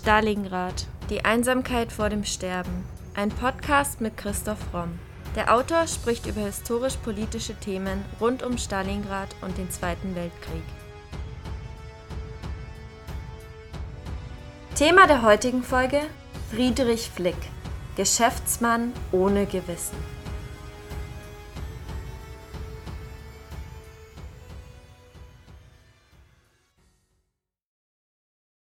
Stalingrad. Die Einsamkeit vor dem Sterben. Ein Podcast mit Christoph Romm. Der Autor spricht über historisch-politische Themen rund um Stalingrad und den Zweiten Weltkrieg. Thema der heutigen Folge: Friedrich Flick, Geschäftsmann ohne Gewissen.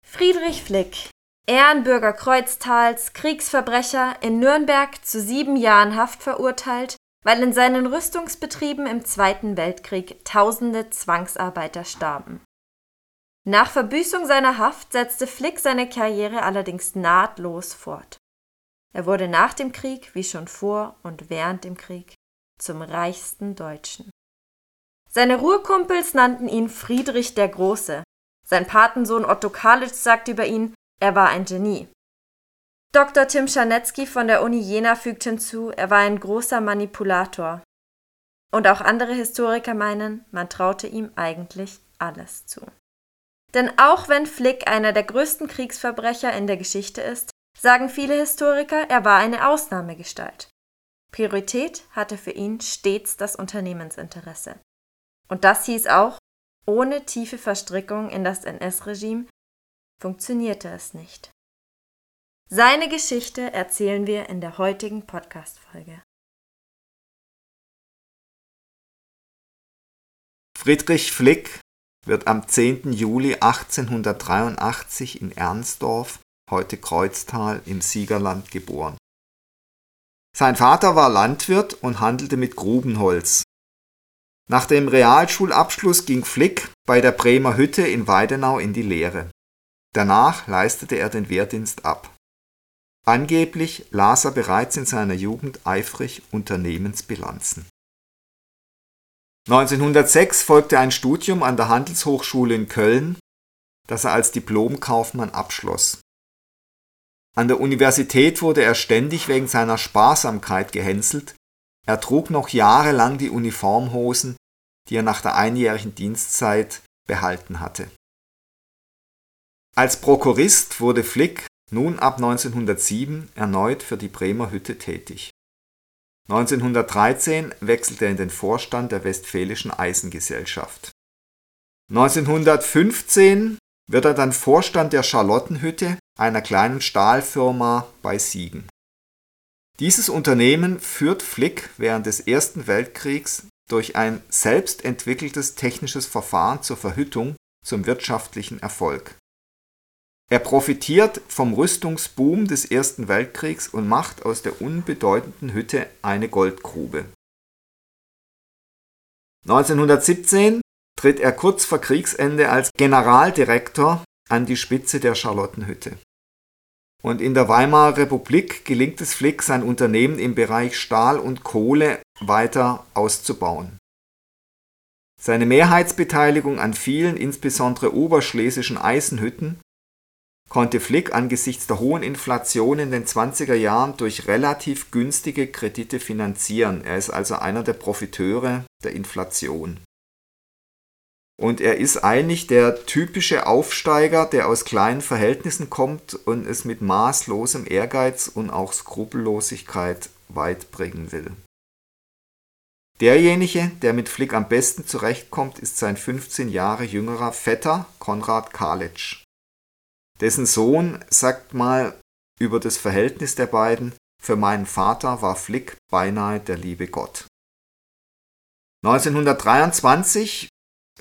Friedrich Flick, Ehrenbürger Kreuztals, Kriegsverbrecher, in Nürnberg zu sieben Jahren Haft verurteilt, weil in seinen Rüstungsbetrieben im Zweiten Weltkrieg tausende Zwangsarbeiter starben. Nach Verbüßung seiner Haft setzte Flick seine Karriere allerdings nahtlos fort. Er wurde nach dem Krieg, wie schon vor und während dem Krieg, zum reichsten Deutschen. Seine Ruhrkumpels nannten ihn Friedrich der Große, sein Patensohn Otto Kalitsch sagt über ihn, er war ein Genie. Dr. Tim Scharnetzky von der Uni Jena fügt hinzu, er war ein großer Manipulator. Und auch andere Historiker meinen, man traute ihm eigentlich alles zu. Denn auch wenn Flick einer der größten Kriegsverbrecher in der Geschichte ist, sagen viele Historiker, er war eine Ausnahmegestalt. Priorität hatte für ihn stets das Unternehmensinteresse. Und das hieß auch, ohne tiefe Verstrickung in das NS-Regime funktionierte es nicht. Seine Geschichte erzählen wir in der heutigen Podcast-Folge. Friedrich Flick wird am 10. Juli 1883 in Ernsdorf, heute Kreuztal, im Siegerland geboren. Sein Vater war Landwirt und handelte mit Grubenholz. Nach dem Realschulabschluss ging Flick bei der Bremer Hütte in Weidenau in die Lehre. Danach leistete er den Wehrdienst ab. Angeblich las er bereits in seiner Jugend eifrig Unternehmensbilanzen. 1906 folgte ein Studium an der Handelshochschule in Köln, das er als Diplomkaufmann abschloss. An der Universität wurde er ständig wegen seiner Sparsamkeit gehänselt er trug noch jahrelang die Uniformhosen, die er nach der einjährigen Dienstzeit behalten hatte. Als Prokurist wurde Flick nun ab 1907 erneut für die Bremer Hütte tätig. 1913 wechselte er in den Vorstand der Westfälischen Eisengesellschaft. 1915 wird er dann Vorstand der Charlottenhütte, einer kleinen Stahlfirma bei Siegen. Dieses Unternehmen führt Flick während des Ersten Weltkriegs durch ein selbst entwickeltes technisches Verfahren zur Verhüttung zum wirtschaftlichen Erfolg. Er profitiert vom Rüstungsboom des Ersten Weltkriegs und macht aus der unbedeutenden Hütte eine Goldgrube. 1917 tritt er kurz vor Kriegsende als Generaldirektor an die Spitze der Charlottenhütte. Und in der Weimarer Republik gelingt es Flick, sein Unternehmen im Bereich Stahl und Kohle weiter auszubauen. Seine Mehrheitsbeteiligung an vielen, insbesondere oberschlesischen Eisenhütten, konnte Flick angesichts der hohen Inflation in den 20er Jahren durch relativ günstige Kredite finanzieren. Er ist also einer der Profiteure der Inflation. Und er ist eigentlich der typische Aufsteiger, der aus kleinen Verhältnissen kommt und es mit maßlosem Ehrgeiz und auch Skrupellosigkeit weit bringen will. Derjenige, der mit Flick am besten zurechtkommt, ist sein 15 Jahre jüngerer Vetter Konrad Kalitsch. Dessen Sohn sagt mal über das Verhältnis der beiden, für meinen Vater war Flick beinahe der liebe Gott. 1923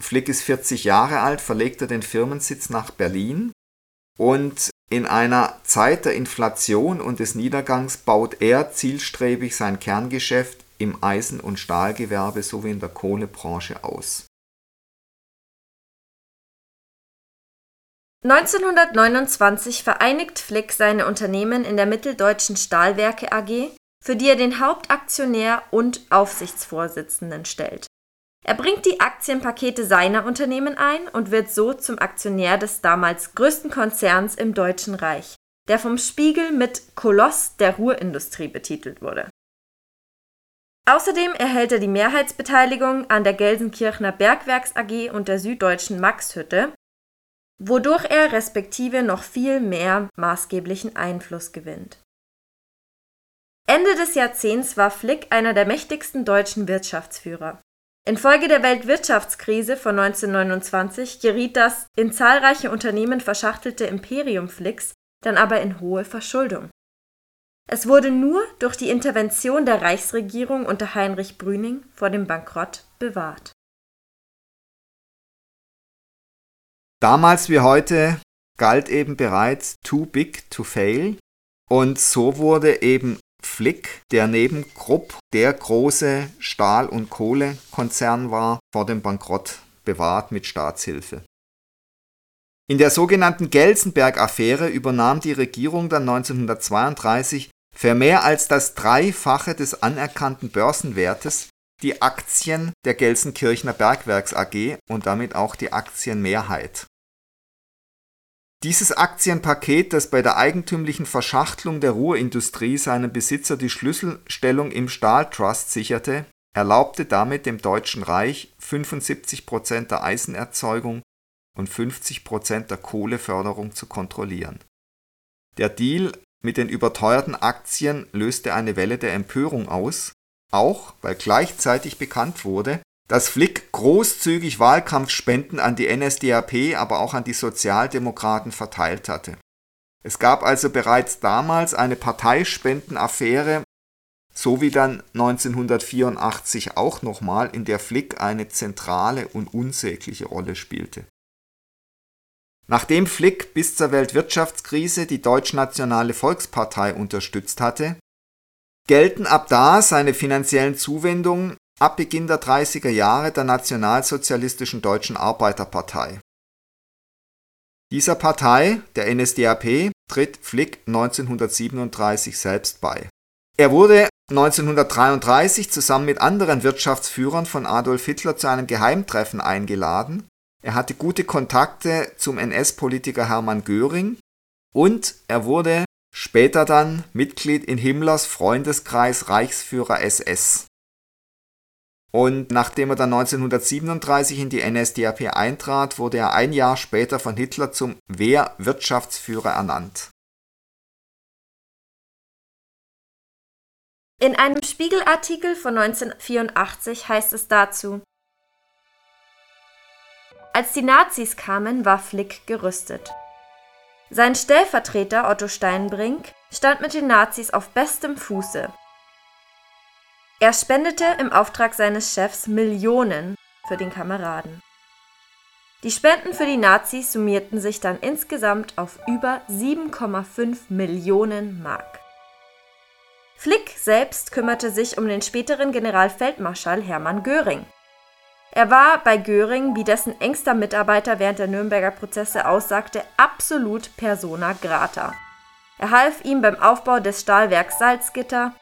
Flick ist 40 Jahre alt, verlegt er den Firmensitz nach Berlin und in einer Zeit der Inflation und des Niedergangs baut er zielstrebig sein Kerngeschäft im Eisen- und Stahlgewerbe sowie in der Kohlebranche aus. 1929 vereinigt Flick seine Unternehmen in der Mitteldeutschen Stahlwerke AG, für die er den Hauptaktionär und Aufsichtsvorsitzenden stellt. Er bringt die Aktienpakete seiner Unternehmen ein und wird so zum Aktionär des damals größten Konzerns im Deutschen Reich, der vom Spiegel mit Koloss der Ruhrindustrie betitelt wurde. Außerdem erhält er die Mehrheitsbeteiligung an der Gelsenkirchener Bergwerks AG und der Süddeutschen Maxhütte, wodurch er respektive noch viel mehr maßgeblichen Einfluss gewinnt. Ende des Jahrzehnts war Flick einer der mächtigsten deutschen Wirtschaftsführer. Infolge der Weltwirtschaftskrise von 1929 geriet das in zahlreiche Unternehmen verschachtelte Imperium Flicks dann aber in hohe Verschuldung. Es wurde nur durch die Intervention der Reichsregierung unter Heinrich Brüning vor dem Bankrott bewahrt. Damals wie heute galt eben bereits too big to fail und so wurde eben Flick, der neben Krupp der große Stahl- und Kohlekonzern war, vor dem Bankrott bewahrt mit Staatshilfe. In der sogenannten Gelsenberg-Affäre übernahm die Regierung dann 1932 für mehr als das Dreifache des anerkannten Börsenwertes die Aktien der Gelsenkirchener Bergwerks AG und damit auch die Aktienmehrheit. Dieses Aktienpaket, das bei der eigentümlichen Verschachtelung der Ruhrindustrie seinem Besitzer die Schlüsselstellung im Stahltrust sicherte, erlaubte damit dem Deutschen Reich 75 Prozent der Eisenerzeugung und 50 Prozent der Kohleförderung zu kontrollieren. Der Deal mit den überteuerten Aktien löste eine Welle der Empörung aus, auch weil gleichzeitig bekannt wurde, dass Flick großzügig Wahlkampfspenden an die NSDAP, aber auch an die Sozialdemokraten verteilt hatte. Es gab also bereits damals eine Parteispendenaffäre, so wie dann 1984 auch nochmal, in der Flick eine zentrale und unsägliche Rolle spielte. Nachdem Flick bis zur Weltwirtschaftskrise die Deutschnationale Volkspartei unterstützt hatte, gelten ab da seine finanziellen Zuwendungen ab Beginn der 30er Jahre der Nationalsozialistischen Deutschen Arbeiterpartei. Dieser Partei, der NSDAP, tritt Flick 1937 selbst bei. Er wurde 1933 zusammen mit anderen Wirtschaftsführern von Adolf Hitler zu einem Geheimtreffen eingeladen. Er hatte gute Kontakte zum NS-Politiker Hermann Göring und er wurde später dann Mitglied in Himmlers Freundeskreis Reichsführer SS. Und nachdem er dann 1937 in die NSDAP eintrat, wurde er ein Jahr später von Hitler zum Wehrwirtschaftsführer ernannt. In einem Spiegelartikel von 1984 heißt es dazu, als die Nazis kamen, war Flick gerüstet. Sein Stellvertreter Otto Steinbrink stand mit den Nazis auf bestem Fuße er spendete im Auftrag seines Chefs Millionen für den Kameraden. Die Spenden für die Nazis summierten sich dann insgesamt auf über 7,5 Millionen Mark. Flick selbst kümmerte sich um den späteren Generalfeldmarschall Hermann Göring. Er war bei Göring, wie dessen engster Mitarbeiter während der Nürnberger Prozesse aussagte, absolut persona grata. Er half ihm beim Aufbau des Stahlwerks Salzgitter,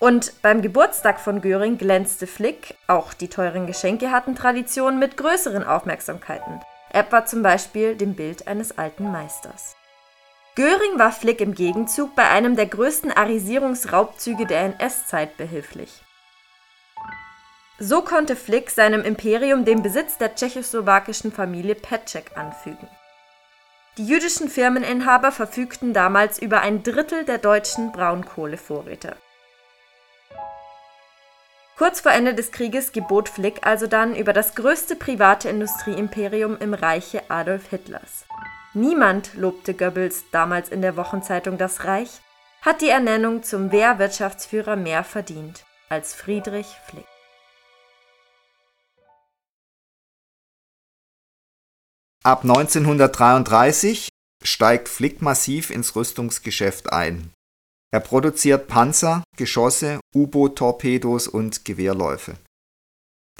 und beim Geburtstag von Göring glänzte Flick, auch die teuren Geschenke hatten Tradition mit größeren Aufmerksamkeiten, etwa zum Beispiel dem Bild eines alten Meisters. Göring war Flick im Gegenzug bei einem der größten Arisierungsraubzüge der NS-Zeit behilflich. So konnte Flick seinem Imperium den Besitz der tschechoslowakischen Familie Petschek anfügen. Die jüdischen Firmeninhaber verfügten damals über ein Drittel der deutschen Braunkohlevorräte. Kurz vor Ende des Krieges gebot Flick also dann über das größte private Industrieimperium im Reiche Adolf Hitlers. Niemand, lobte Goebbels damals in der Wochenzeitung Das Reich, hat die Ernennung zum Wehrwirtschaftsführer mehr verdient als Friedrich Flick. Ab 1933 steigt Flick massiv ins Rüstungsgeschäft ein. Er produziert Panzer, Geschosse, U-Boot-Torpedos und Gewehrläufe.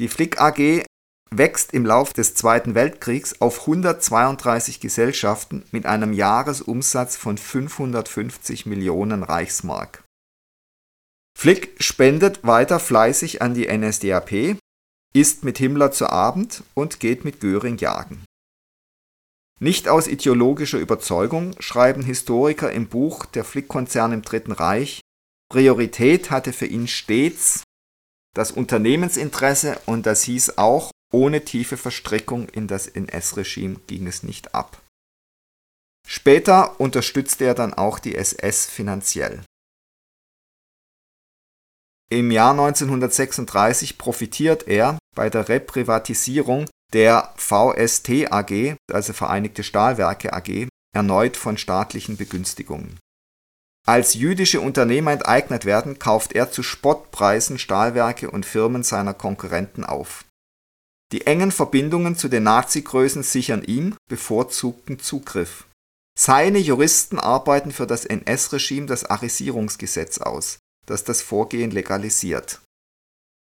Die Flick AG wächst im Lauf des Zweiten Weltkriegs auf 132 Gesellschaften mit einem Jahresumsatz von 550 Millionen Reichsmark. Flick spendet weiter fleißig an die NSDAP, isst mit Himmler zu Abend und geht mit Göring jagen nicht aus ideologischer Überzeugung, schreiben Historiker im Buch Der Flick-Konzern im Dritten Reich, Priorität hatte für ihn stets das Unternehmensinteresse und das hieß auch ohne tiefe Verstrickung in das NS-Regime ging es nicht ab. Später unterstützte er dann auch die SS finanziell. Im Jahr 1936 profitiert er bei der Reprivatisierung der VST AG, also Vereinigte Stahlwerke AG, erneut von staatlichen Begünstigungen. Als jüdische Unternehmer enteignet werden, kauft er zu Spottpreisen Stahlwerke und Firmen seiner Konkurrenten auf. Die engen Verbindungen zu den Nazi-Größen sichern ihm bevorzugten Zugriff. Seine Juristen arbeiten für das NS-Regime das Arisierungsgesetz aus, das das Vorgehen legalisiert.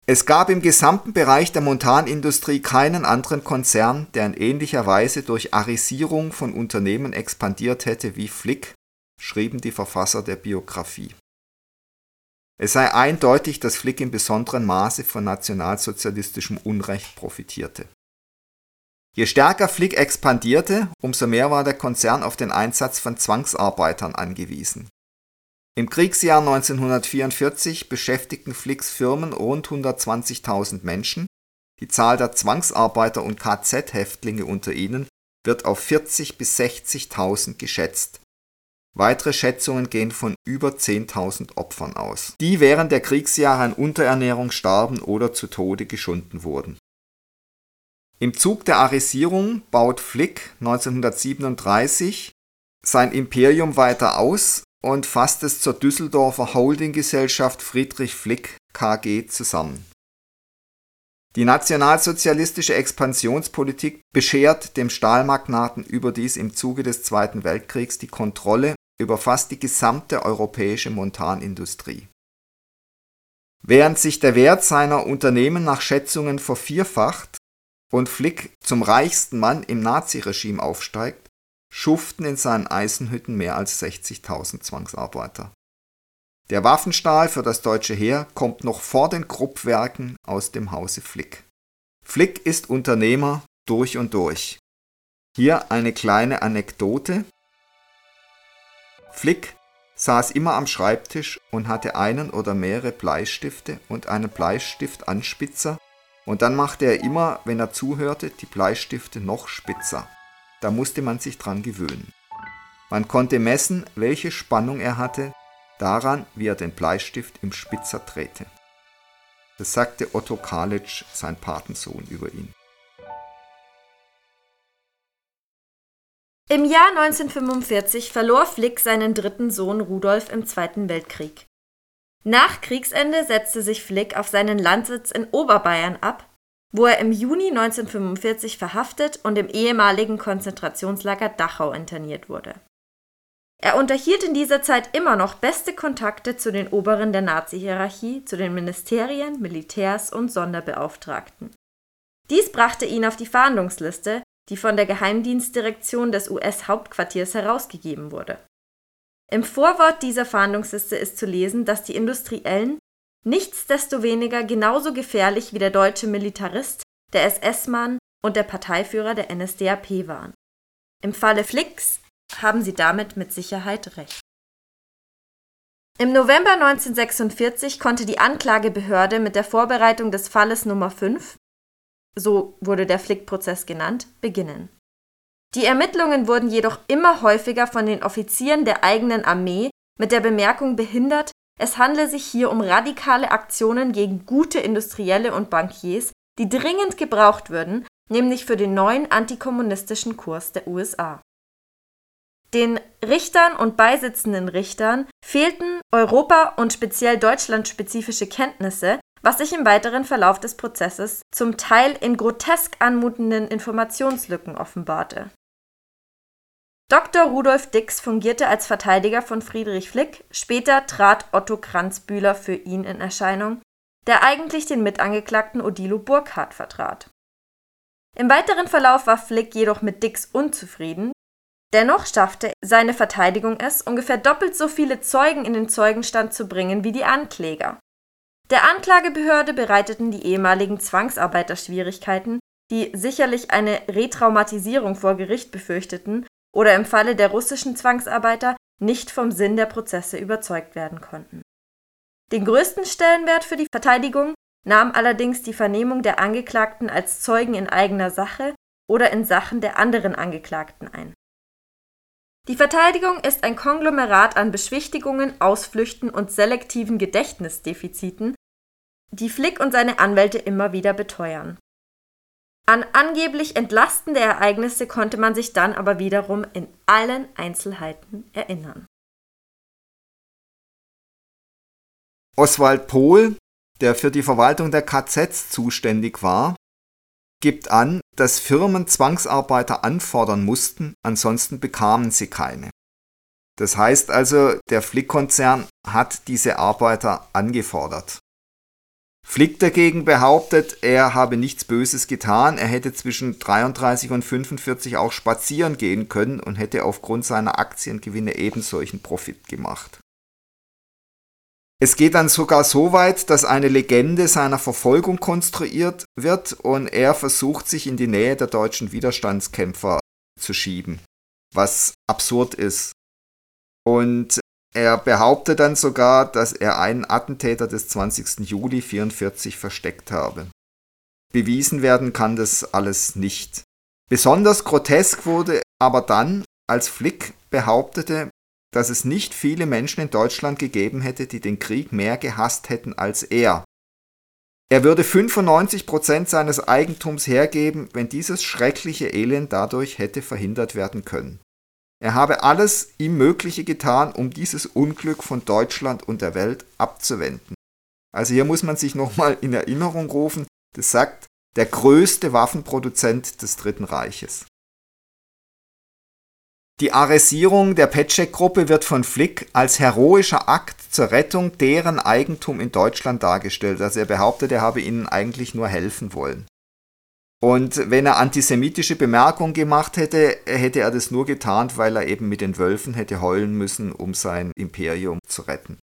Es gab im gesamten Bereich der Montanindustrie keinen anderen Konzern, der in ähnlicher Weise durch Arisierung von Unternehmen expandiert hätte wie Flick, schrieben die Verfasser der Biografie. Es sei eindeutig, dass Flick in besonderem Maße von nationalsozialistischem Unrecht profitierte. Je stärker Flick expandierte, umso mehr war der Konzern auf den Einsatz von Zwangsarbeitern angewiesen. Im Kriegsjahr 1944 beschäftigten Flicks Firmen rund 120.000 Menschen, die Zahl der Zwangsarbeiter und KZ-Häftlinge unter ihnen wird auf 40 bis 60.000 geschätzt. Weitere Schätzungen gehen von über 10.000 Opfern aus, die während der Kriegsjahre an Unterernährung starben oder zu Tode geschunden wurden. Im Zug der Arisierung baut Flick 1937 sein Imperium weiter aus und fasst es zur Düsseldorfer Holdinggesellschaft Friedrich Flick KG zusammen. Die nationalsozialistische Expansionspolitik beschert dem Stahlmagnaten überdies im Zuge des Zweiten Weltkriegs die Kontrolle über fast die gesamte europäische Montanindustrie. Während sich der Wert seiner Unternehmen nach Schätzungen vervierfacht und Flick zum reichsten Mann im Naziregime aufsteigt, schuften in seinen Eisenhütten mehr als 60.000 Zwangsarbeiter. Der Waffenstahl für das deutsche Heer kommt noch vor den Kruppwerken aus dem Hause Flick. Flick ist Unternehmer durch und durch. Hier eine kleine Anekdote. Flick saß immer am Schreibtisch und hatte einen oder mehrere Bleistifte und einen Bleistiftanspitzer und dann machte er immer, wenn er zuhörte, die Bleistifte noch spitzer. Da musste man sich dran gewöhnen. Man konnte messen, welche Spannung er hatte, daran, wie er den Bleistift im Spitzer drehte. Das sagte Otto Kalitsch, sein Patensohn, über ihn. Im Jahr 1945 verlor Flick seinen dritten Sohn Rudolf im Zweiten Weltkrieg. Nach Kriegsende setzte sich Flick auf seinen Landsitz in Oberbayern ab wo er im Juni 1945 verhaftet und im ehemaligen Konzentrationslager Dachau interniert wurde. Er unterhielt in dieser Zeit immer noch beste Kontakte zu den Oberen der Nazi-Hierarchie, zu den Ministerien, Militärs und Sonderbeauftragten. Dies brachte ihn auf die Fahndungsliste, die von der Geheimdienstdirektion des US-Hauptquartiers herausgegeben wurde. Im Vorwort dieser Fahndungsliste ist zu lesen, dass die Industriellen nichtsdestoweniger genauso gefährlich wie der deutsche Militarist, der SS-Mann und der Parteiführer der NSDAP waren. Im Falle Flicks haben sie damit mit Sicherheit recht. Im November 1946 konnte die Anklagebehörde mit der Vorbereitung des Falles Nummer 5, so wurde der Flick-Prozess genannt, beginnen. Die Ermittlungen wurden jedoch immer häufiger von den Offizieren der eigenen Armee mit der Bemerkung behindert, es handle sich hier um radikale Aktionen gegen gute Industrielle und Bankiers, die dringend gebraucht würden, nämlich für den neuen antikommunistischen Kurs der USA. Den Richtern und beisitzenden Richtern fehlten Europa- und speziell deutschlandspezifische Kenntnisse, was sich im weiteren Verlauf des Prozesses zum Teil in grotesk anmutenden Informationslücken offenbarte Dr. Rudolf Dix fungierte als Verteidiger von Friedrich Flick, später trat Otto Kranzbühler für ihn in Erscheinung, der eigentlich den Mitangeklagten Odilo Burkhardt vertrat. Im weiteren Verlauf war Flick jedoch mit Dix unzufrieden, dennoch schaffte seine Verteidigung es, ungefähr doppelt so viele Zeugen in den Zeugenstand zu bringen wie die Ankläger. Der Anklagebehörde bereiteten die ehemaligen Zwangsarbeiter Schwierigkeiten, die sicherlich eine Retraumatisierung vor Gericht befürchteten oder im Falle der russischen Zwangsarbeiter nicht vom Sinn der Prozesse überzeugt werden konnten. Den größten Stellenwert für die Verteidigung nahm allerdings die Vernehmung der Angeklagten als Zeugen in eigener Sache oder in Sachen der anderen Angeklagten ein. Die Verteidigung ist ein Konglomerat an Beschwichtigungen, Ausflüchten und selektiven Gedächtnisdefiziten, die Flick und seine Anwälte immer wieder beteuern. An angeblich entlastende Ereignisse konnte man sich dann aber wiederum in allen Einzelheiten erinnern. Oswald Pohl, der für die Verwaltung der KZs zuständig war, gibt an, dass Firmen Zwangsarbeiter anfordern mussten, ansonsten bekamen sie keine. Das heißt also, der Flick-Konzern hat diese Arbeiter angefordert. Flick dagegen behauptet, er habe nichts Böses getan, er hätte zwischen 33 und 45 auch spazieren gehen können und hätte aufgrund seiner Aktiengewinne ebensolchen Profit gemacht. Es geht dann sogar so weit, dass eine Legende seiner Verfolgung konstruiert wird und er versucht, sich in die Nähe der deutschen Widerstandskämpfer zu schieben, was absurd ist. Und er behauptet dann sogar, dass er einen Attentäter des 20. Juli 1944 versteckt habe. Bewiesen werden kann das alles nicht. Besonders grotesk wurde aber dann, als Flick behauptete, dass es nicht viele Menschen in Deutschland gegeben hätte, die den Krieg mehr gehasst hätten als er. Er würde 95 Prozent seines Eigentums hergeben, wenn dieses schreckliche Elend dadurch hätte verhindert werden können. Er habe alles ihm Mögliche getan, um dieses Unglück von Deutschland und der Welt abzuwenden. Also hier muss man sich nochmal in Erinnerung rufen, das sagt der größte Waffenproduzent des Dritten Reiches. Die Arresierung der Petschek-Gruppe wird von Flick als heroischer Akt zur Rettung deren Eigentum in Deutschland dargestellt. Also er behauptet, er habe ihnen eigentlich nur helfen wollen. Und wenn er antisemitische Bemerkungen gemacht hätte, hätte er das nur getan, weil er eben mit den Wölfen hätte heulen müssen, um sein Imperium zu retten.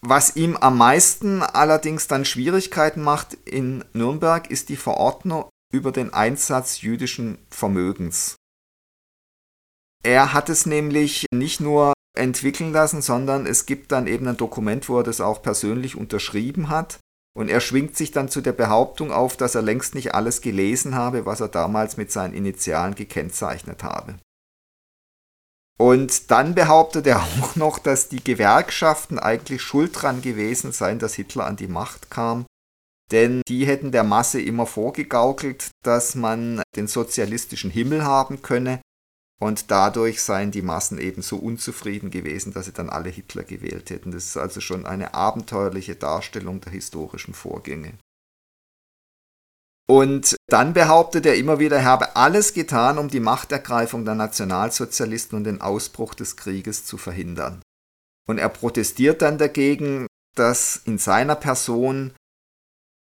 Was ihm am meisten allerdings dann Schwierigkeiten macht in Nürnberg, ist die Verordnung über den Einsatz jüdischen Vermögens. Er hat es nämlich nicht nur entwickeln lassen, sondern es gibt dann eben ein Dokument, wo er das auch persönlich unterschrieben hat. Und er schwingt sich dann zu der Behauptung auf, dass er längst nicht alles gelesen habe, was er damals mit seinen Initialen gekennzeichnet habe. Und dann behauptet er auch noch, dass die Gewerkschaften eigentlich schuld dran gewesen seien, dass Hitler an die Macht kam. Denn die hätten der Masse immer vorgegaukelt, dass man den sozialistischen Himmel haben könne und dadurch seien die Massen eben so unzufrieden gewesen, dass sie dann alle Hitler gewählt hätten. Das ist also schon eine abenteuerliche Darstellung der historischen Vorgänge. Und dann behauptet er immer wieder, er habe alles getan, um die Machtergreifung der Nationalsozialisten und den Ausbruch des Krieges zu verhindern. Und er protestiert dann dagegen, dass in seiner Person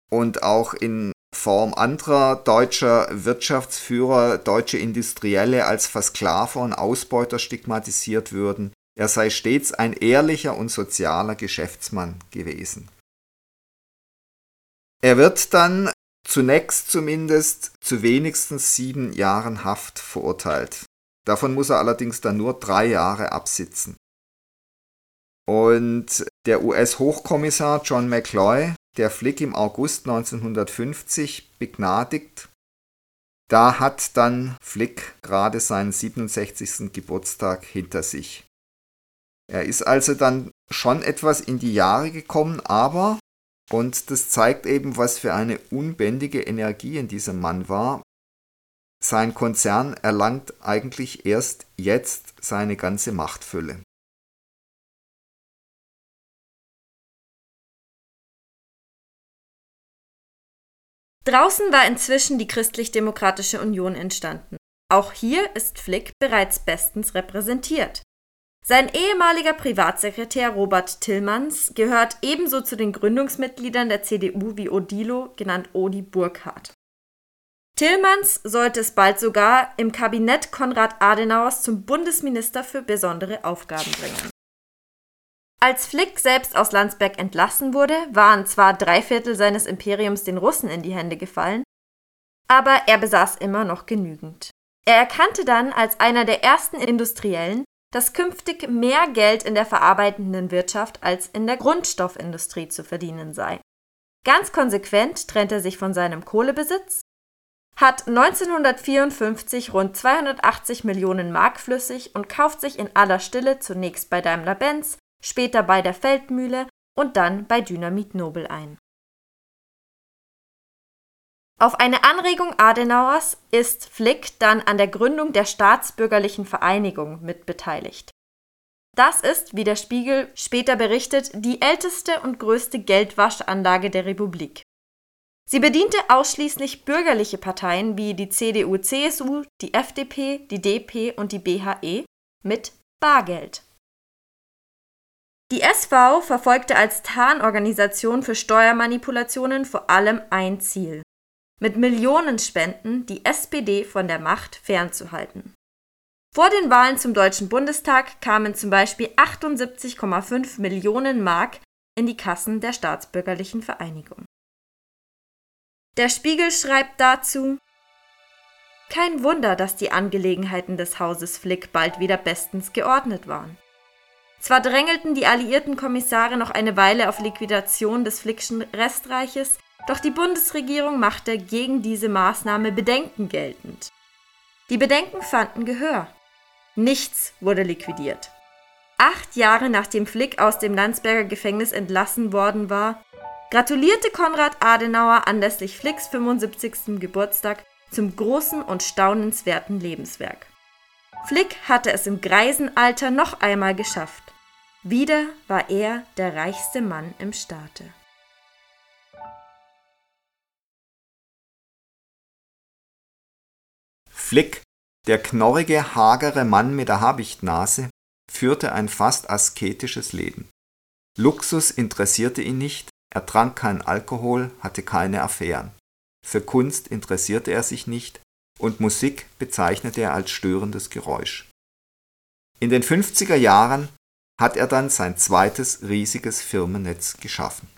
und auch in Form anderer deutscher Wirtschaftsführer, deutsche Industrielle als Versklaver und Ausbeuter stigmatisiert würden. Er sei stets ein ehrlicher und sozialer Geschäftsmann gewesen. Er wird dann zunächst zumindest zu wenigstens sieben Jahren Haft verurteilt. Davon muss er allerdings dann nur drei Jahre absitzen. Und der US-Hochkommissar John McCloy der Flick im August 1950 begnadigt. Da hat dann Flick gerade seinen 67. Geburtstag hinter sich. Er ist also dann schon etwas in die Jahre gekommen, aber, und das zeigt eben, was für eine unbändige Energie in diesem Mann war, sein Konzern erlangt eigentlich erst jetzt seine ganze Machtfülle. Draußen war inzwischen die Christlich-Demokratische Union entstanden. Auch hier ist Flick bereits bestens repräsentiert. Sein ehemaliger Privatsekretär Robert Tillmanns gehört ebenso zu den Gründungsmitgliedern der CDU wie Odilo, genannt Odi Burkhardt. Tillmanns sollte es bald sogar im Kabinett Konrad Adenauers zum Bundesminister für besondere Aufgaben bringen. Als Flick selbst aus Landsberg entlassen wurde, waren zwar drei Viertel seines Imperiums den Russen in die Hände gefallen, aber er besaß immer noch genügend. Er erkannte dann als einer der ersten Industriellen, dass künftig mehr Geld in der verarbeitenden Wirtschaft als in der Grundstoffindustrie zu verdienen sei. Ganz konsequent trennt er sich von seinem Kohlebesitz, hat 1954 rund 280 Millionen Mark flüssig und kauft sich in aller Stille zunächst bei Daimler-Benz, später bei der Feldmühle und dann bei Dynamit Nobel ein. Auf eine Anregung Adenauers ist Flick dann an der Gründung der Staatsbürgerlichen Vereinigung mitbeteiligt. Das ist, wie der Spiegel später berichtet, die älteste und größte Geldwaschanlage der Republik. Sie bediente ausschließlich bürgerliche Parteien wie die CDU/CSU, die FDP, die DP und die BHE mit Bargeld. Die SV verfolgte als Tarnorganisation für Steuermanipulationen vor allem ein Ziel mit Millionenspenden die SPD von der Macht fernzuhalten. Vor den Wahlen zum Deutschen Bundestag kamen zum Beispiel 78,5 Millionen Mark in die Kassen der Staatsbürgerlichen Vereinigung. Der Spiegel schreibt dazu Kein Wunder, dass die Angelegenheiten des Hauses Flick bald wieder bestens geordnet waren. Zwar drängelten die alliierten Kommissare noch eine Weile auf Liquidation des Flickschen Restreiches, doch die Bundesregierung machte gegen diese Maßnahme Bedenken geltend. Die Bedenken fanden Gehör. Nichts wurde liquidiert. Acht Jahre nachdem Flick aus dem Landsberger Gefängnis entlassen worden war, gratulierte Konrad Adenauer anlässlich Flicks 75. Geburtstag zum großen und staunenswerten Lebenswerk. Flick hatte es im Greisenalter noch einmal geschafft. Wieder war er der reichste Mann im Staate. Flick, der knorrige, hagere Mann mit der Habichtnase, führte ein fast asketisches Leben. Luxus interessierte ihn nicht, er trank keinen Alkohol, hatte keine Affären. Für Kunst interessierte er sich nicht und Musik bezeichnete er als störendes Geräusch. In den 50er Jahren hat er dann sein zweites riesiges Firmennetz geschaffen.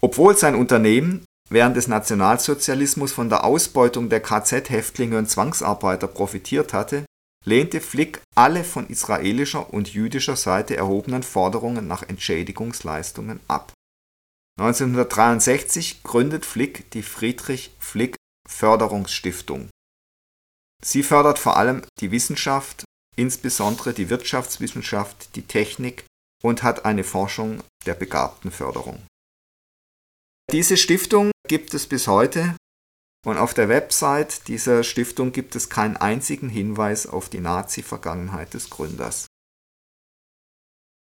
Obwohl sein Unternehmen während des Nationalsozialismus von der Ausbeutung der KZ-Häftlinge und Zwangsarbeiter profitiert hatte, lehnte Flick alle von israelischer und jüdischer Seite erhobenen Forderungen nach Entschädigungsleistungen ab. 1963 gründet Flick die Friedrich Flick Förderungsstiftung. Sie fördert vor allem die Wissenschaft, insbesondere die Wirtschaftswissenschaft, die Technik und hat eine Forschung der Begabtenförderung. Diese Stiftung gibt es bis heute und auf der Website dieser Stiftung gibt es keinen einzigen Hinweis auf die Nazi-Vergangenheit des Gründers.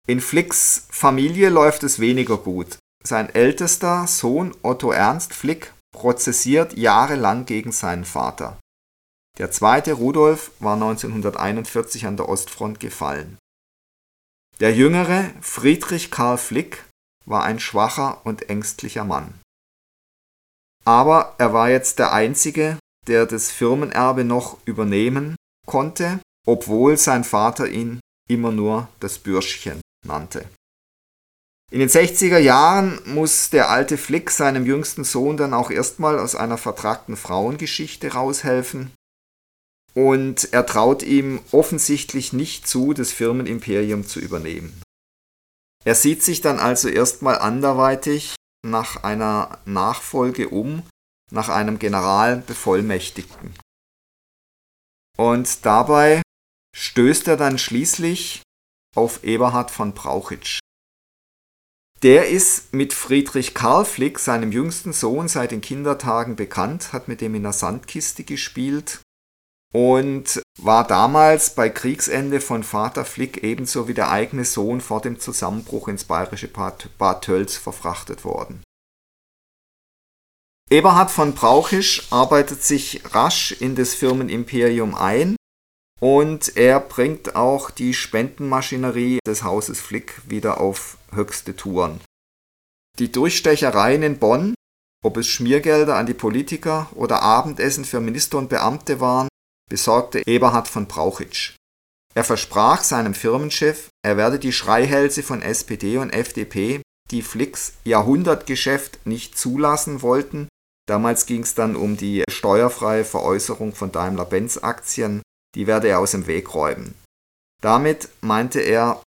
In Flicks Familie läuft es weniger gut. Sein ältester Sohn Otto Ernst Flick prozessiert jahrelang gegen seinen Vater. Der zweite Rudolf war 1941 an der Ostfront gefallen. Der jüngere Friedrich Karl Flick war ein schwacher und ängstlicher Mann. Aber er war jetzt der Einzige, der das Firmenerbe noch übernehmen konnte, obwohl sein Vater ihn immer nur das Bürschchen nannte. In den 60er Jahren muss der alte Flick seinem jüngsten Sohn dann auch erstmal aus einer vertragten Frauengeschichte raushelfen. Und er traut ihm offensichtlich nicht zu, das Firmenimperium zu übernehmen. Er sieht sich dann also erstmal anderweitig nach einer Nachfolge um, nach einem Generalbevollmächtigten. Und dabei stößt er dann schließlich auf Eberhard von Brauchitsch. Der ist mit Friedrich Karl Flick, seinem jüngsten Sohn, seit den Kindertagen bekannt, hat mit dem in der Sandkiste gespielt und war damals bei Kriegsende von Vater Flick ebenso wie der eigene Sohn vor dem Zusammenbruch ins bayerische Bad, Tölz verfrachtet worden. Eberhard von Brauchisch arbeitet sich rasch in das Firmenimperium ein und er bringt auch die Spendenmaschinerie des Hauses Flick wieder auf höchste Touren. Die Durchstechereien in Bonn, ob es Schmiergelder an die Politiker oder Abendessen für Minister und Beamte waren, besorgte Eberhard von Brauchitsch. Er versprach seinem Firmenchef, er werde die Schreihälse von SPD und FDP, die Flicks Jahrhundertgeschäft nicht zulassen wollten, damals ging es dann um die steuerfreie Veräußerung von Daimler-Benz-Aktien, die werde er aus dem Weg räumen. Damit meinte er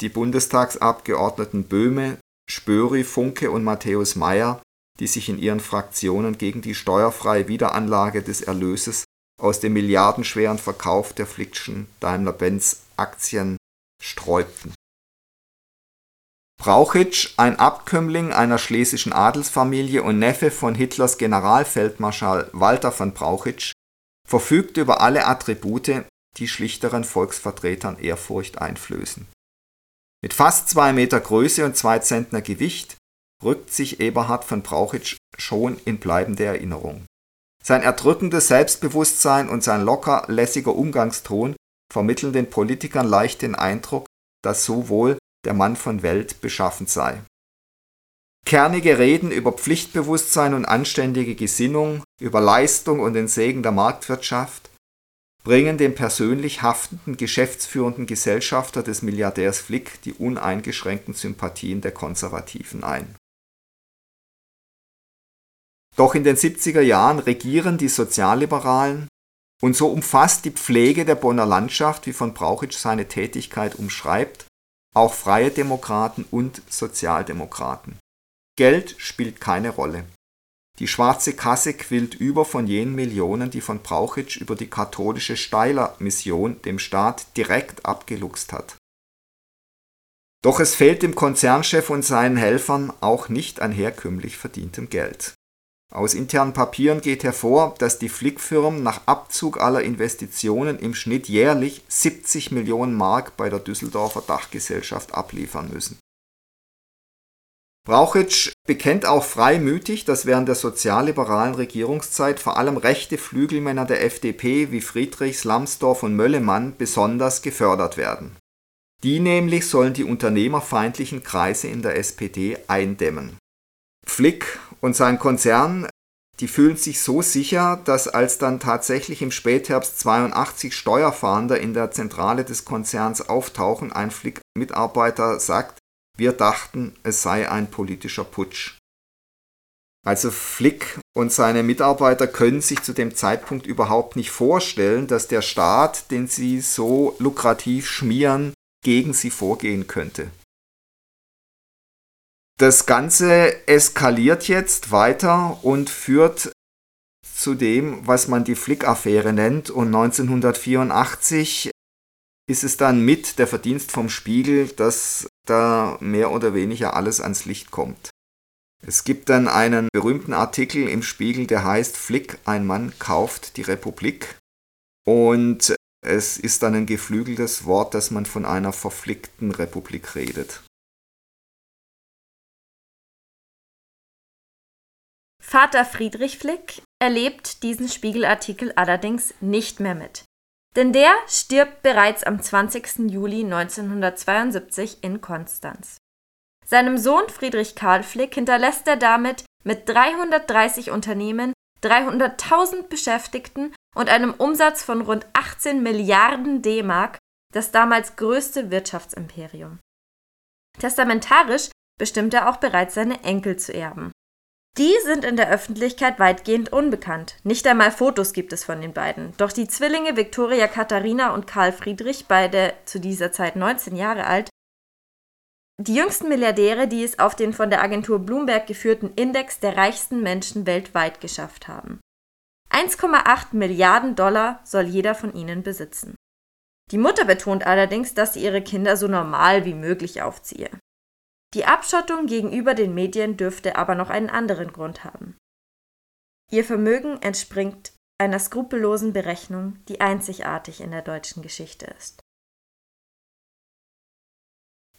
die Bundestagsabgeordneten Böhme, Spöri, Funke und Matthäus Meyer, die sich in ihren Fraktionen gegen die steuerfreie Wiederanlage des Erlöses aus dem milliardenschweren Verkauf der Flickschen Daimler-Benz Aktien sträubten. Brauchitsch, ein Abkömmling einer schlesischen Adelsfamilie und Neffe von Hitlers Generalfeldmarschall Walter von Brauchitsch, verfügt über alle Attribute, die schlichteren Volksvertretern Ehrfurcht einflößen. Mit fast zwei Meter Größe und zwei Zentner Gewicht rückt sich Eberhard von Brauchitsch schon in bleibende Erinnerung. Sein erdrückendes Selbstbewusstsein und sein locker lässiger Umgangston vermitteln den Politikern leicht den Eindruck, dass so wohl der Mann von Welt beschaffen sei. Kernige Reden über Pflichtbewusstsein und anständige Gesinnung, über Leistung und den Segen der Marktwirtschaft bringen dem persönlich haftenden geschäftsführenden Gesellschafter des Milliardärs Flick die uneingeschränkten Sympathien der Konservativen ein. Doch in den 70er Jahren regieren die Sozialliberalen und so umfasst die Pflege der Bonner Landschaft, wie von Brauchitsch seine Tätigkeit umschreibt, auch Freie Demokraten und Sozialdemokraten. Geld spielt keine Rolle. Die schwarze Kasse quillt über von jenen Millionen, die von Brauchitsch über die katholische Steiler-Mission dem Staat direkt abgeluchst hat. Doch es fehlt dem Konzernchef und seinen Helfern auch nicht an herkömmlich verdientem Geld. Aus internen Papieren geht hervor, dass die Flickfirmen nach Abzug aller Investitionen im Schnitt jährlich 70 Millionen Mark bei der Düsseldorfer Dachgesellschaft abliefern müssen. Brauchitsch bekennt auch freimütig, dass während der sozialliberalen Regierungszeit vor allem rechte Flügelmänner der FDP wie Friedrichs, Lambsdorff und Möllemann besonders gefördert werden. Die nämlich sollen die unternehmerfeindlichen Kreise in der SPD eindämmen. Flick und sein Konzern, die fühlen sich so sicher, dass als dann tatsächlich im Spätherbst 82 Steuerfahnder in der Zentrale des Konzerns auftauchen, ein Flick-Mitarbeiter sagt, wir dachten, es sei ein politischer Putsch. Also Flick und seine Mitarbeiter können sich zu dem Zeitpunkt überhaupt nicht vorstellen, dass der Staat, den sie so lukrativ schmieren, gegen sie vorgehen könnte. Das Ganze eskaliert jetzt weiter und führt zu dem, was man die Flick-Affäre nennt. Und 1984 ist es dann mit der Verdienst vom Spiegel, dass da mehr oder weniger alles ans Licht kommt. Es gibt dann einen berühmten Artikel im Spiegel, der heißt Flick, ein Mann kauft die Republik. Und es ist dann ein geflügeltes Wort, dass man von einer verflickten Republik redet. Vater Friedrich Flick erlebt diesen Spiegelartikel allerdings nicht mehr mit. Denn der stirbt bereits am 20. Juli 1972 in Konstanz. Seinem Sohn Friedrich Karl Flick hinterlässt er damit mit 330 Unternehmen, 300.000 Beschäftigten und einem Umsatz von rund 18 Milliarden D-Mark das damals größte Wirtschaftsimperium. Testamentarisch bestimmt er auch bereits seine Enkel zu erben. Die sind in der Öffentlichkeit weitgehend unbekannt. Nicht einmal Fotos gibt es von den beiden. Doch die Zwillinge Viktoria Katharina und Karl Friedrich, beide zu dieser Zeit 19 Jahre alt, die jüngsten Milliardäre, die es auf den von der Agentur Bloomberg geführten Index der reichsten Menschen weltweit geschafft haben. 1,8 Milliarden Dollar soll jeder von ihnen besitzen. Die Mutter betont allerdings, dass sie ihre Kinder so normal wie möglich aufziehe. Die Abschottung gegenüber den Medien dürfte aber noch einen anderen Grund haben. Ihr Vermögen entspringt einer skrupellosen Berechnung, die einzigartig in der deutschen Geschichte ist.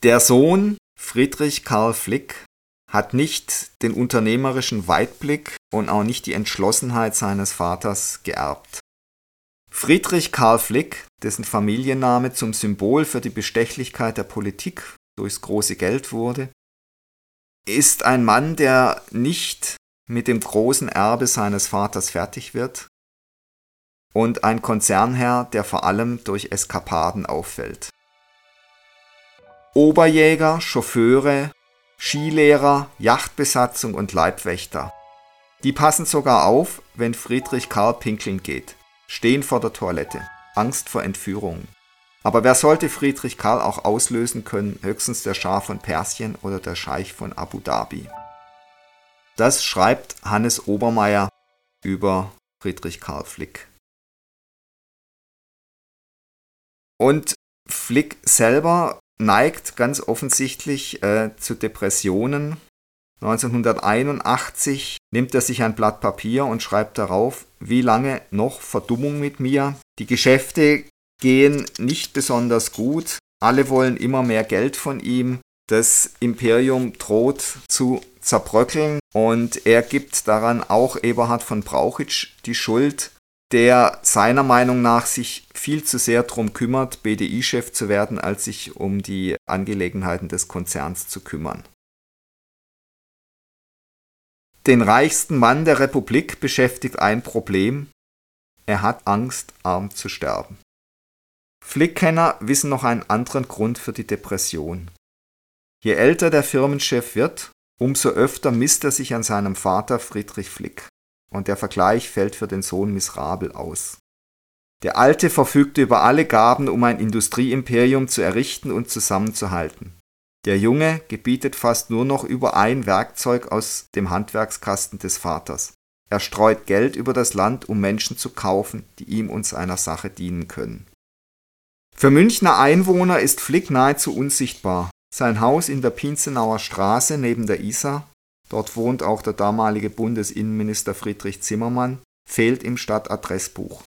Der Sohn Friedrich Karl Flick hat nicht den unternehmerischen Weitblick und auch nicht die Entschlossenheit seines Vaters geerbt. Friedrich Karl Flick, dessen Familienname zum Symbol für die Bestechlichkeit der Politik durchs große Geld wurde, ist ein Mann, der nicht mit dem großen Erbe seines Vaters fertig wird und ein Konzernherr, der vor allem durch Eskapaden auffällt. Oberjäger, Chauffeure, Skilehrer, Yachtbesatzung und Leibwächter. Die passen sogar auf, wenn Friedrich Karl pinkeln geht, stehen vor der Toilette, Angst vor Entführung. Aber wer sollte Friedrich Karl auch auslösen können? Höchstens der Schah von Persien oder der Scheich von Abu Dhabi. Das schreibt Hannes Obermeier über Friedrich Karl Flick. Und Flick selber neigt ganz offensichtlich äh, zu Depressionen. 1981 nimmt er sich ein Blatt Papier und schreibt darauf, wie lange noch Verdummung mit mir. Die Geschäfte gehen nicht besonders gut. Alle wollen immer mehr Geld von ihm. Das Imperium droht zu zerbröckeln und er gibt daran auch Eberhard von Brauchitsch die Schuld der seiner Meinung nach sich viel zu sehr darum kümmert, BDI-Chef zu werden, als sich um die Angelegenheiten des Konzerns zu kümmern. Den reichsten Mann der Republik beschäftigt ein Problem. Er hat Angst, arm zu sterben. Flickkenner wissen noch einen anderen Grund für die Depression. Je älter der Firmenchef wird, umso öfter misst er sich an seinem Vater Friedrich Flick und der Vergleich fällt für den Sohn miserabel aus. Der Alte verfügte über alle Gaben, um ein Industrieimperium zu errichten und zusammenzuhalten. Der Junge gebietet fast nur noch über ein Werkzeug aus dem Handwerkskasten des Vaters. Er streut Geld über das Land, um Menschen zu kaufen, die ihm und seiner Sache dienen können. Für Münchner Einwohner ist Flick nahezu unsichtbar. Sein Haus in der Pinzenauer Straße neben der Isar dort wohnt auch der damalige Bundesinnenminister Friedrich Zimmermann, fehlt im Stadtadressbuch.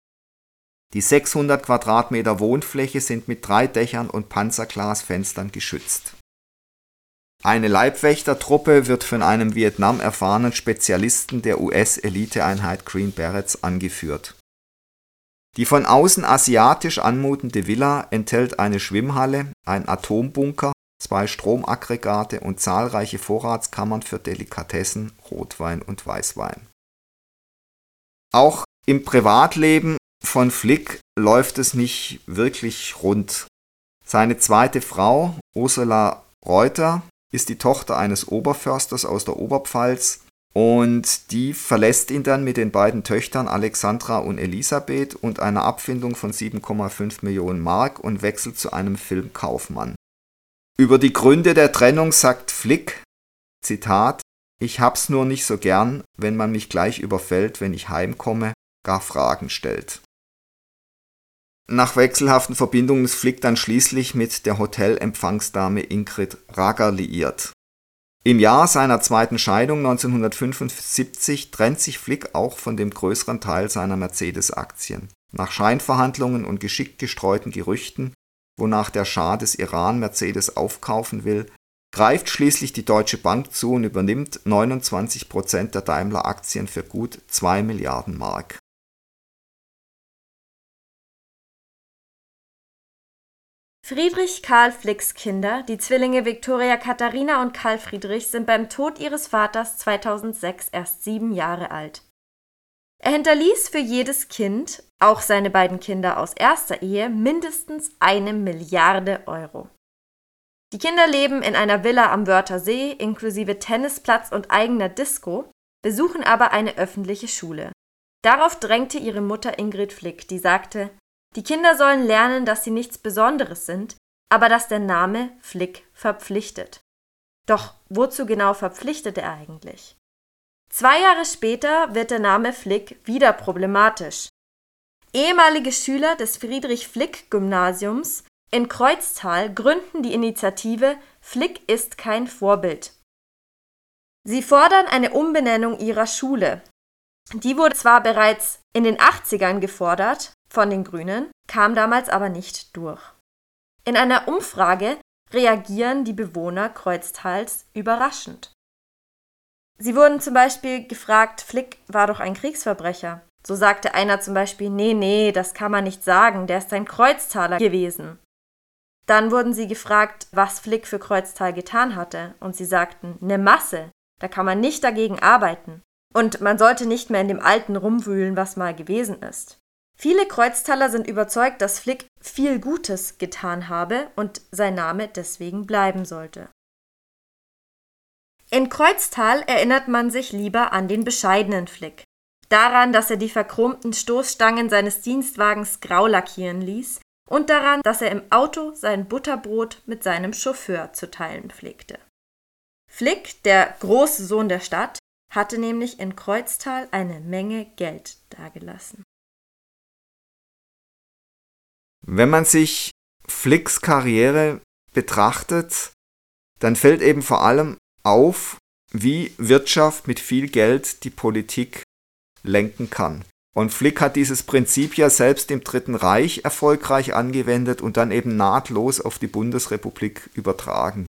Die 600 Quadratmeter Wohnfläche sind mit drei Dächern und Panzerglasfenstern geschützt. Eine Leibwächtertruppe wird von einem Vietnam erfahrenen Spezialisten der US-Eliteeinheit Green Berets angeführt. Die von außen asiatisch anmutende Villa enthält eine Schwimmhalle, ein Atombunker zwei Stromaggregate und zahlreiche Vorratskammern für Delikatessen, Rotwein und Weißwein. Auch im Privatleben von Flick läuft es nicht wirklich rund. Seine zweite Frau, Ursula Reuter, ist die Tochter eines Oberförsters aus der Oberpfalz und die verlässt ihn dann mit den beiden Töchtern Alexandra und Elisabeth und einer Abfindung von 7,5 Millionen Mark und wechselt zu einem Filmkaufmann. Über die Gründe der Trennung sagt Flick, Zitat, ich hab's nur nicht so gern, wenn man mich gleich überfällt, wenn ich heimkomme, gar Fragen stellt. Nach wechselhaften Verbindungen ist Flick dann schließlich mit der Hotelempfangsdame Ingrid Rager liiert. Im Jahr seiner zweiten Scheidung 1975 trennt sich Flick auch von dem größeren Teil seiner Mercedes-Aktien. Nach Scheinverhandlungen und geschickt gestreuten Gerüchten wonach der Schah des Iran Mercedes aufkaufen will, greift schließlich die Deutsche Bank zu und übernimmt 29 Prozent der Daimler-Aktien für gut 2 Milliarden Mark. Friedrich Karl Flicks Kinder, die Zwillinge Viktoria Katharina und Karl Friedrich, sind beim Tod ihres Vaters 2006 erst sieben Jahre alt. Er hinterließ für jedes Kind, auch seine beiden Kinder aus erster Ehe, mindestens eine Milliarde Euro. Die Kinder leben in einer Villa am Wörthersee inklusive Tennisplatz und eigener Disco, besuchen aber eine öffentliche Schule. Darauf drängte ihre Mutter Ingrid Flick, die sagte, die Kinder sollen lernen, dass sie nichts Besonderes sind, aber dass der Name Flick verpflichtet. Doch wozu genau verpflichtet er eigentlich? Zwei Jahre später wird der Name Flick wieder problematisch. Ehemalige Schüler des Friedrich-Flick-Gymnasiums in Kreuztal gründen die Initiative Flick ist kein Vorbild. Sie fordern eine Umbenennung ihrer Schule. Die wurde zwar bereits in den 80ern gefordert von den Grünen, kam damals aber nicht durch. In einer Umfrage reagieren die Bewohner Kreuztals überraschend. Sie wurden zum Beispiel gefragt, Flick war doch ein Kriegsverbrecher. So sagte einer zum Beispiel, nee, nee, das kann man nicht sagen, der ist ein Kreuztaler gewesen. Dann wurden sie gefragt, was Flick für Kreuztal getan hatte, und sie sagten, ne Masse, da kann man nicht dagegen arbeiten. Und man sollte nicht mehr in dem Alten rumwühlen, was mal gewesen ist. Viele Kreuztaler sind überzeugt, dass Flick viel Gutes getan habe und sein Name deswegen bleiben sollte. In Kreuztal erinnert man sich lieber an den bescheidenen Flick. Daran, dass er die verchromten Stoßstangen seines Dienstwagens grau lackieren ließ und daran, dass er im Auto sein Butterbrot mit seinem Chauffeur zu teilen pflegte. Flick, der große Sohn der Stadt, hatte nämlich in Kreuztal eine Menge Geld dagelassen. Wenn man sich Flicks Karriere betrachtet, dann fällt eben vor allem auf, wie Wirtschaft mit viel Geld die Politik lenken kann. Und Flick hat dieses Prinzip ja selbst im Dritten Reich erfolgreich angewendet und dann eben nahtlos auf die Bundesrepublik übertragen.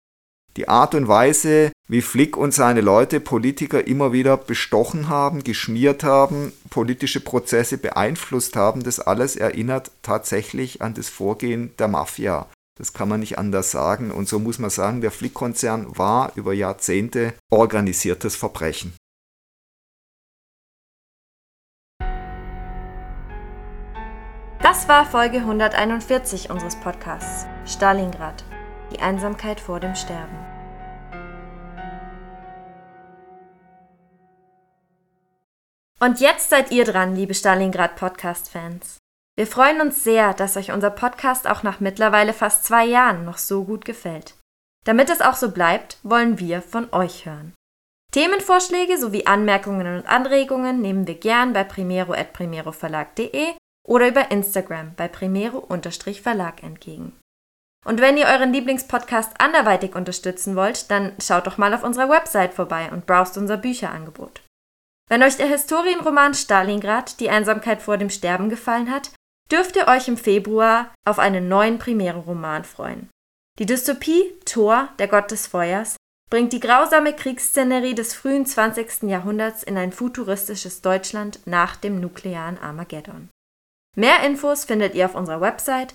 Die Art und Weise, wie Flick und seine Leute Politiker immer wieder bestochen haben, geschmiert haben, politische Prozesse beeinflusst haben, das alles erinnert tatsächlich an das Vorgehen der Mafia. Das kann man nicht anders sagen. Und so muss man sagen, der Flick-Konzern war über Jahrzehnte organisiertes Verbrechen. Das war Folge 141 unseres Podcasts Stalingrad. Die Einsamkeit vor dem Sterben. Und jetzt seid ihr dran, liebe Stalingrad Podcast-Fans. Wir freuen uns sehr, dass euch unser Podcast auch nach mittlerweile fast zwei Jahren noch so gut gefällt. Damit es auch so bleibt, wollen wir von euch hören. Themenvorschläge sowie Anmerkungen und Anregungen nehmen wir gern bei primero.primeroverlag.de oder über Instagram bei primero-verlag entgegen. Und wenn ihr euren Lieblingspodcast anderweitig unterstützen wollt, dann schaut doch mal auf unserer Website vorbei und browst unser Bücherangebot. Wenn euch der Historienroman Stalingrad, die Einsamkeit vor dem Sterben gefallen hat, dürft ihr euch im Februar auf einen neuen Premiere-Roman freuen. Die Dystopie Thor, der Gott des Feuers, bringt die grausame Kriegsszenerie des frühen 20. Jahrhunderts in ein futuristisches Deutschland nach dem nuklearen Armageddon. Mehr Infos findet ihr auf unserer Website